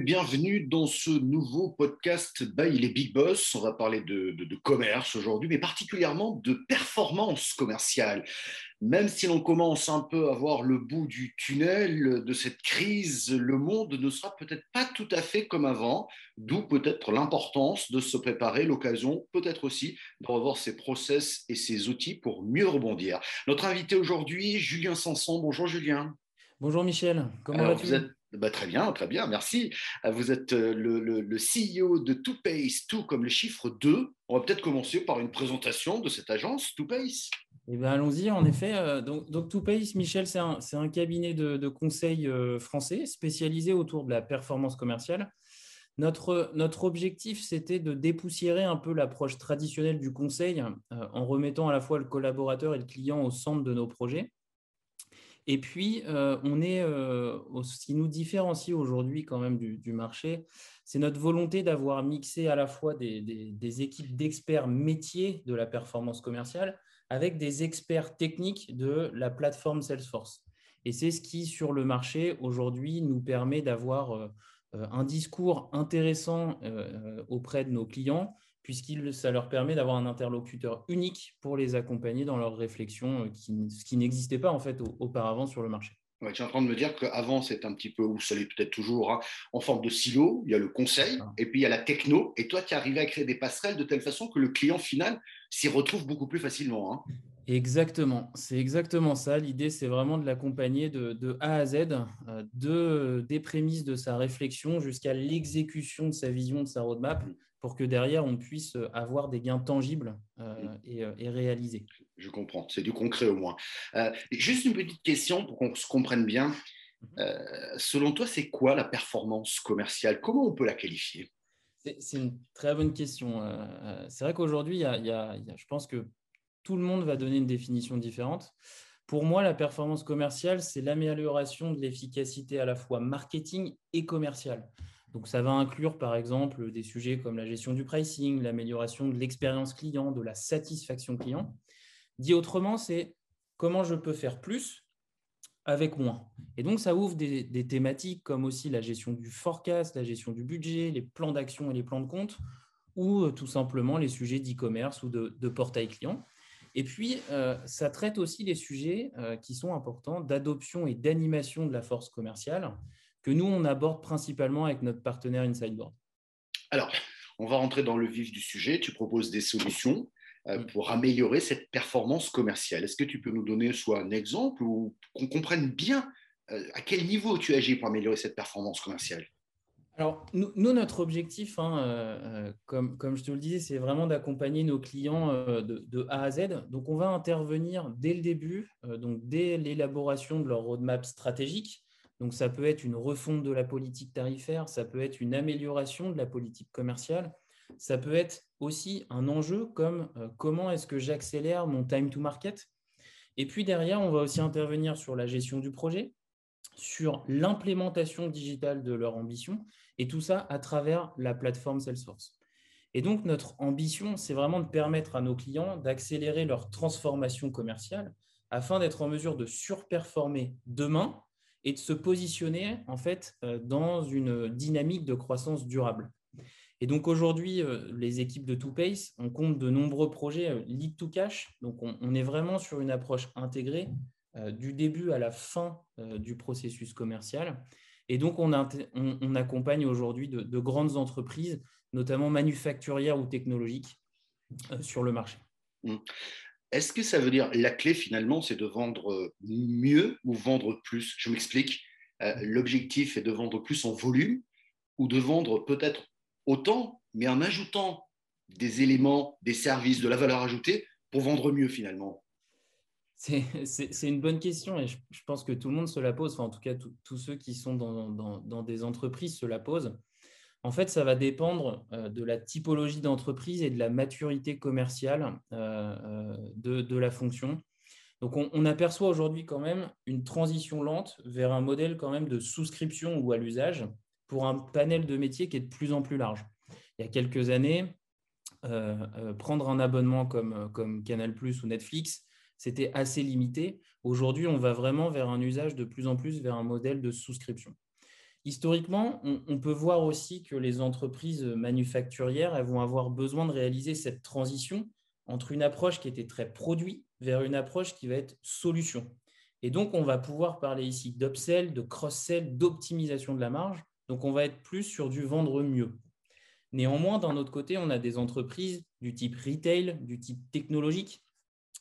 bienvenue dans ce nouveau podcast by les Big Boss. On va parler de, commerce aujourd'hui, mais particulièrement de performance commerciale. Même si l'on commence un peu à voir le bout du tunnel de cette crise, le monde ne sera peut-être pas tout à fait comme avant, d'où peut-être l'importance de se préparer, l'occasion peut-être aussi de revoir ses process et ses outils pour mieux rebondir. Notre invité aujourd'hui, Julien Sanson. Bonjour Julien. Bonjour Michel, comment vas-tu? Bah, Très bien, très bien, merci. Euh, vous êtes euh, le, CEO de TwoPace, tout comme le chiffre 2. On va peut-être commencer par une présentation de cette agence, TwoPace. Eh ben, Allons-y, en effet. Euh, donc, donc TwoPace, Michel, c'est un, cabinet de, conseil français spécialisé autour de la performance commerciale. Notre objectif, c'était de dépoussiérer un peu l'approche traditionnelle du conseil en remettant à la fois le collaborateur et le client au centre de nos projets et puis, euh, on est, euh, ce qui nous différencie aujourd'hui quand même du, marché, c'est notre volonté d'avoir mixé à la fois des, équipes d'experts métiers de la performance commerciale avec des experts techniques de la plateforme Salesforce. Et c'est ce qui, sur le marché, aujourd'hui, nous permet d'avoir euh, un discours intéressant auprès de nos clients puisque ça leur permet d'avoir un interlocuteur unique pour les accompagner dans leurs réflexions, euh, ce qui n'existait pas en fait auparavant sur le marché. Ouais, tu es en train de me dire qu'avant, c'est un petit peu, ou ça l'est peut-être toujours, hein, en forme de silo. Il y a le conseil, et puis il y a la techno. Et toi, tu es arrivé à créer des passerelles de telle façon que le client final s'y retrouve beaucoup plus facilement. Hein. Exactement, c'est exactement ça. L'idée, c'est vraiment de l'accompagner de, A à Z, euh, de, des prémices de sa réflexion jusqu'à l'exécution de sa vision, de sa roadmap, pour que derrière, on puisse euh, avoir des gains tangibles euh, euh, et, réalisés. Je comprends, c'est du concret au moins. juste une petite question pour qu'on se comprenne bien. Mhm. selon toi, c'est quoi la performance commerciale? Comment on peut la qualifier? C'est une très bonne question. c'est vrai qu'aujourd'hui, je pense que tout le monde va donner une définition différente. Pour moi, la performance commerciale, c'est l'amélioration de l'efficacité à la fois marketing et commerciale. Donc, ça va inclure, par exemple, des sujets comme la gestion du pricing, l'amélioration de l'expérience client, de la satisfaction client. Dit autrement, c'est comment je peux faire plus avec moins. Et donc, ça ouvre des, thématiques comme aussi la gestion du forecast, la gestion du budget, les plans d'action et les plans de compte, ou euh, tout simplement les sujets d'e-commerce ou de, portail client. Et puis, euh, ça traite aussi les sujets euh, qui sont importants d'adoption et d'animation de la force commerciale, que nous, on aborde principalement avec notre partenaire InsideBoard. Alors, on va rentrer dans le vif du sujet. Tu proposes des solutions euh, mm. pour améliorer cette performance commerciale. Est-ce que tu peux nous donner soit un exemple ou qu'on comprenne bien euh, à quel niveau tu agis pour améliorer cette performance commerciale? Alors, nous, notre objectif, hein, euh, comme, comme, je te le disais, c'est vraiment d'accompagner nos clients de, de, A à Z. Donc, on va intervenir dès le début, donc dès l'élaboration de leur roadmap stratégique, donc, ça peut être une refonte de la politique tarifaire, ça peut être une amélioration de la politique commerciale, ça peut être aussi un enjeu comme euh, comment est-ce que j'accélère mon time to market? Et puis derrière, on va aussi intervenir sur la gestion du projet, sur l'implémentation digitale de leur ambition, et tout ça à travers la plateforme Salesforce. Et donc, notre ambition, c'est vraiment de permettre à nos clients d'accélérer leur transformation commerciale afin d'être en mesure de surperformer demain et de se positionner en fait euh, dans une dynamique de croissance durable. Et donc aujourd'hui, euh, les équipes de TwoPace, on compte de nombreux projets euh, lead to cash. Donc on, est vraiment sur une approche intégrée du début à la fin du processus commercial. Et donc on, accompagne aujourd'hui de, de, grandes entreprises, notamment manufacturières ou technologiques, sur le marché. Mmh. Est-ce que ça veut dire la clé finalement, c'est de vendre euh, mieux ou vendre plus? Je m'explique. Euh, l'objectif est de vendre plus en volume ou de vendre peut-être autant, mais en ajoutant des éléments, des services, de la valeur ajoutée pour vendre mieux finalement c'est une bonne question et je, pense que tout le monde se la pose, enfin, en tout cas tous ceux qui sont dans, des entreprises se la posent. En fait, ça va dépendre euh, de la typologie d'entreprise et de la maturité commerciale euh, euh, de, la fonction. Donc, on, aperçoit aujourd'hui quand même une transition lente vers un modèle quand même de souscription ou à l'usage pour un panel de métiers qui est de plus en plus large. Il y a quelques années, prendre un abonnement comme, comme Canal ⁇ ou Netflix, c'était assez limité. Aujourd'hui, on va vraiment vers un usage de plus en plus vers un modèle de souscription. Historiquement, on, peut voir aussi que les entreprises manufacturières elles vont avoir besoin de réaliser cette transition entre une approche qui était très produit vers une approche qui va être solution. Et donc, on va pouvoir parler ici d'upsell, de cross-sell, d'optimisation de la marge. Donc, on va être plus sur du vendre mieux. Néanmoins, d'un autre côté, on a des entreprises du type retail, du type technologique,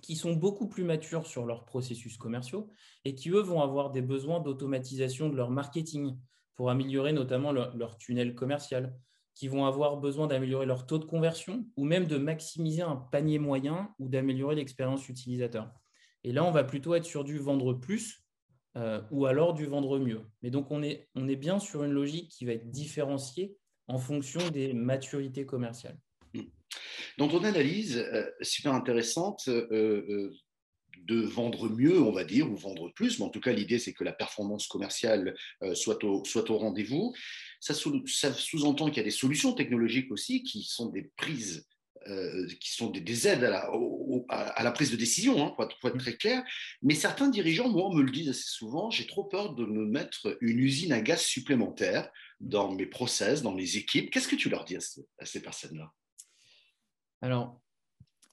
qui sont beaucoup plus matures sur leurs processus commerciaux et qui, eux, vont avoir des besoins d'automatisation de leur marketing améliorer notamment leur, tunnel commercial, qui vont avoir besoin d'améliorer leur taux de conversion ou même de maximiser un panier moyen ou d'améliorer l'expérience utilisateur. Et là, on va plutôt être sur du vendre plus euh, ou alors du vendre mieux. Mais donc, on est, on est bien sur une logique qui va être différenciée en fonction des maturités commerciales. Dans ton analyse, euh, super intéressante, euh, de vendre mieux, on va dire, ou vendre plus, mais en tout cas, l'idée, c'est que la performance commerciale soit au, soit au rendez-vous. Ça, sous-entend qu'il y a des solutions technologiques aussi qui sont des prises qui sont des, aides à la, à la, prise de décision, hein, pour, être, très clair. Mais certains dirigeants, moi, me le disent assez souvent, j'ai trop peur de me mettre une usine à gaz supplémentaire dans mes process, dans mes équipes. Qu'est-ce que tu leur dis à ces personnes-là? Alors,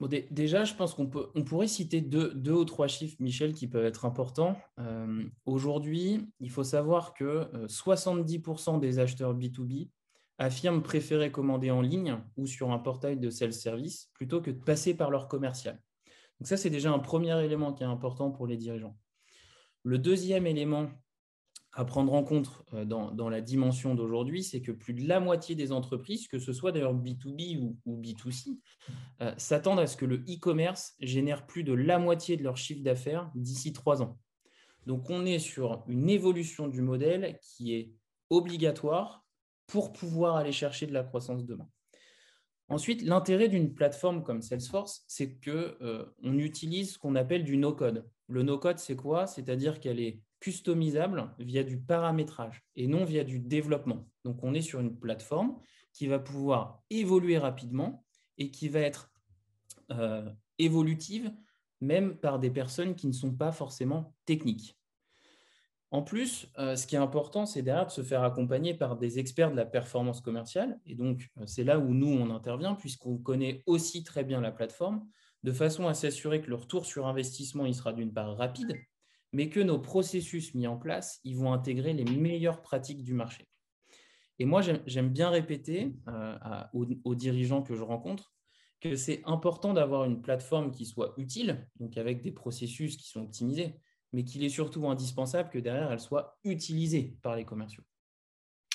déjà, je pense qu'on on pourrait citer deux, ou trois chiffres, Michel, qui peuvent être importants. Euh, aujourd'hui, il faut savoir que 70% euh, des acheteurs B2B affirment préférer commander en ligne ou sur un portail de self-service plutôt que de passer par leur commercial. Donc ça, c'est déjà un premier élément qui est important pour les dirigeants. Le deuxième élément à prendre en compte euh, dans, la dimension d'aujourd'hui, c'est que plus de la moitié des entreprises, que ce soit d'ailleurs B2B ou, B2C, euh, s'attendent à ce que le e-commerce génère plus de la moitié de leur chiffre d'affaires d'ici trois ans. Donc on est sur une évolution du modèle qui est obligatoire pour pouvoir aller chercher de la croissance demain. Ensuite, l'intérêt d'une plateforme comme Salesforce, c'est qu'on euh, utilise ce qu'on appelle du no-code. Le no-code, c'est quoi? C'est-à-dire qu'elle est customisable via du paramétrage et non via du développement. Donc, on est sur une plateforme qui va pouvoir évoluer rapidement et qui va être euh, évolutive même par des personnes qui ne sont pas forcément techniques. En plus, euh, ce qui est important, c'est derrière de se faire accompagner par des experts de la performance commerciale. Et donc, euh, c'est là où nous, on intervient, puisqu'on connaît aussi très bien la plateforme, de façon à s'assurer que le retour sur investissement il sera d'une part rapide, mais que nos processus mis en place, ils vont intégrer les meilleures pratiques du marché. Et moi, j'aime bien répéter euh, aux, dirigeants que je rencontre que c'est important d'avoir une plateforme qui soit utile, donc avec des processus qui sont optimisés, mais qu'il est surtout indispensable que derrière, elle soit utilisée par les commerciaux.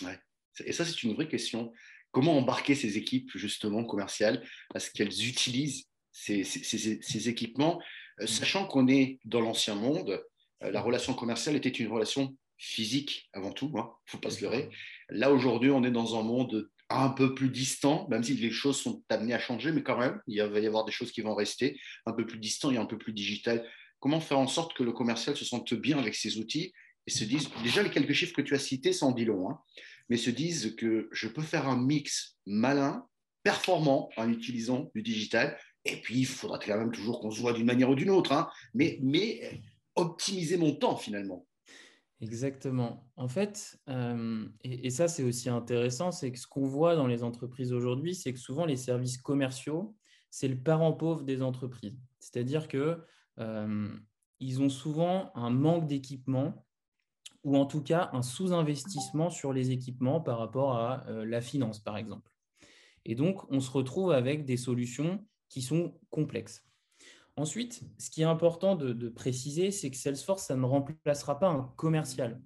Ouais. Et ça, c'est une vraie question. Comment embarquer ces équipes, justement, commerciales, à ce qu'elles utilisent ces, ces équipements, euh, sachant qu'on est dans l'ancien monde, la relation commerciale était une relation physique avant tout, il hein, ne faut pas se leurrer. Là, aujourd'hui, on est dans un monde un peu plus distant, même si les choses sont amenées à changer, mais quand même, il va y avoir des choses qui vont rester un peu plus distant et un peu plus digital. Comment faire en sorte que le commercial se sente bien avec ses outils et se dise, déjà les quelques chiffres que tu as cités, ça en dit long, hein, mais se disent que je peux faire un mix malin, performant en utilisant du digital, et puis il faudra quand même toujours qu'on se voit d'une manière ou d'une autre, hein, mais, mais optimiser mon temps finalement. Exactement. En fait, euh, et, ça c'est aussi intéressant, c'est que ce qu'on voit dans les entreprises aujourd'hui, c'est que souvent les services commerciaux, c'est le parent pauvre des entreprises. C'est-à-dire que euh, ils ont souvent un manque d'équipement ou en tout cas un sous-investissement sur les équipements par rapport à euh, la finance, par exemple. Et donc, on se retrouve avec des solutions qui sont complexes. Ensuite, ce qui est important de, préciser, c'est que Salesforce, ça ne remplacera pas un commercial.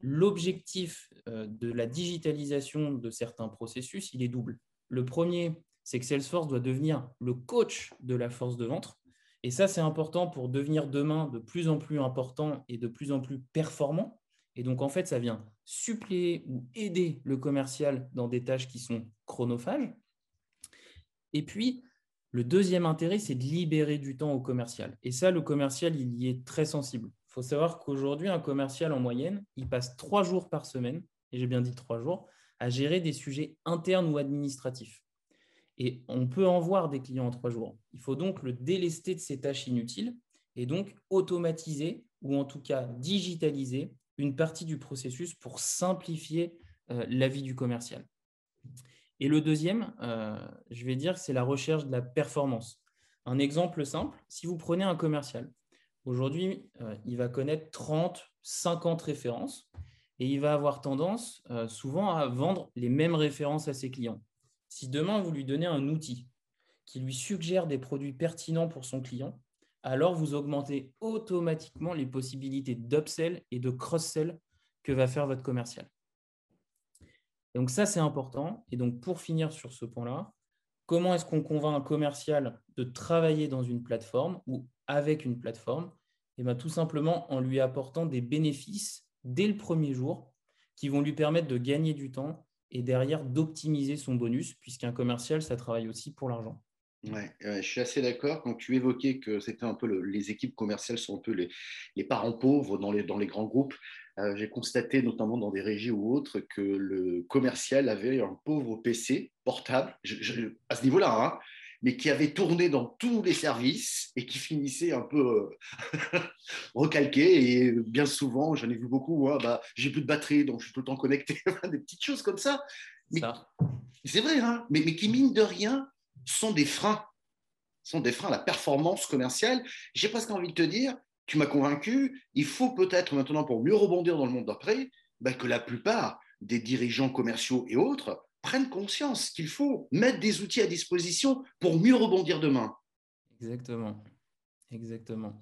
L'objectif euh, de la digitalisation de certains processus, il est double. Le premier, c'est que Salesforce doit devenir le coach de la force de vente. Et ça, c'est important pour devenir demain de plus en plus important et de plus en plus performant. Et donc, en fait, ça vient suppléer ou aider le commercial dans des tâches qui sont chronophages. Et puis, le deuxième intérêt, c'est de libérer du temps au commercial. Et ça, le commercial, il y est très sensible. Il faut savoir qu'aujourd'hui, un commercial en moyenne, il passe trois jours par semaine, et j'ai bien dit trois jours, à gérer des sujets internes ou administratifs. Et on peut en voir des clients en trois jours. Il faut donc le délester de ces tâches inutiles et donc automatiser ou en tout cas digitaliser une partie du processus pour simplifier la vie du commercial. Et le deuxième, je vais dire, c'est la recherche de la performance. Un exemple simple, si vous prenez un commercial, aujourd'hui, il va connaître 30, 50 références et il va avoir tendance souvent à vendre les mêmes références à ses clients. Si demain, vous lui donnez un outil qui lui suggère des produits pertinents pour son client, alors vous augmentez automatiquement les possibilités d'upsell et de cross-sell que va faire votre commercial. Donc ça, c'est important. Et donc pour finir sur ce point-là, comment est-ce qu'on convainc un commercial de travailler dans une plateforme ou avec une plateforme? Et eh bien, Tout simplement en lui apportant des bénéfices dès le premier jour qui vont lui permettre de gagner du temps et derrière d'optimiser son bonus, puisqu'un commercial, ça travaille aussi pour l'argent. Ouais, je suis assez d'accord. Quand tu évoquais que c'était un peu les équipes commerciales sont un peu les, parents pauvres dans les, dans les grands groupes, euh, j'ai constaté notamment dans des régies ou autres que le commercial avait un pauvre PC portable, à ce niveau-là, hein, mais qui avait tourné dans tous les services et qui finissait un peu euh, recalqué. Et bien souvent, j'en ai vu beaucoup, hein, bah, j'ai plus de batterie, donc je suis tout le temps connecté, des petites choses comme ça. C'est vrai, hein, mais, mais qui, mine de rien, sont des freins, sont des freins à la performance commerciale. J'ai presque envie de te dire, tu m'as convaincu, il faut peut-être maintenant, pour mieux rebondir dans le monde d'après, bah, que la plupart des dirigeants commerciaux et autres prennent conscience qu'il faut mettre des outils à disposition pour mieux rebondir demain. Exactement. Exactement.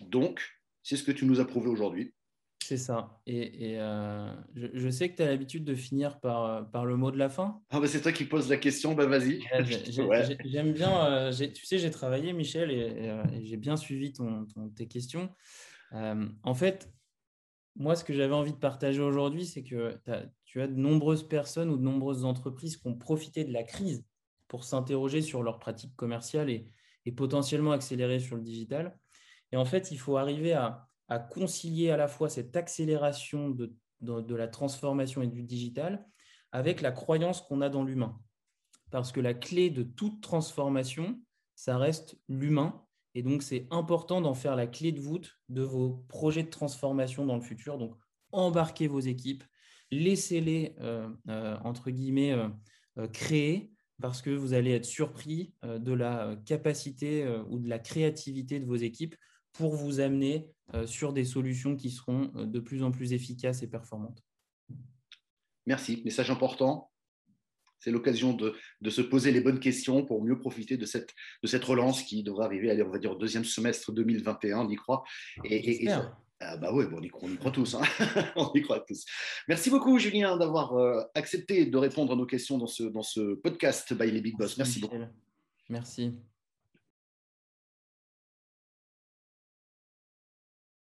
Donc, c'est ce que tu nous as prouvé aujourd'hui. C'est ça. Et, euh, je, sais que tu as l'habitude de finir par, euh, par le mot de la fin. Ah bah c'est toi qui poses la question, bah vas-y. J'aime bien, euh, tu sais, j'ai travaillé, Michel, et, j'ai bien suivi ton, tes questions. en fait, moi, ce que j'avais envie de partager aujourd'hui, c'est que tu as de nombreuses personnes ou de nombreuses entreprises qui ont profité de la crise pour s'interroger sur leurs pratiques commerciales et, et potentiellement accélérer sur le digital. Et en fait, il faut arriver à à concilier à la fois cette accélération de, la transformation et du digital avec la croyance qu'on a dans l'humain. Parce que la clé de toute transformation, ça reste l'humain. Et donc, c'est important d'en faire la clé de voûte de vos projets de transformation dans le futur. Donc, embarquez vos équipes, laissez-les, euh, euh, entre guillemets, euh, créer, parce que vous allez être surpris de la capacité ou de la créativité de vos équipes pour vous amener euh, sur des solutions qui seront euh, de plus en plus efficaces et performantes. Merci. Message important. C'est l'occasion de, se poser les bonnes questions pour mieux profiter de cette, de cette relance qui devrait arriver, allez, on va dire, au deuxième semestre 2021, on y croit. Et, ah bah ouais, on, y croit, on, y croit, tous. Hein. on y croit tous. Merci beaucoup, Julien, d'avoir euh, accepté de répondre à nos questions dans ce, dans ce podcast by les Big Boss. Merci beaucoup. Merci.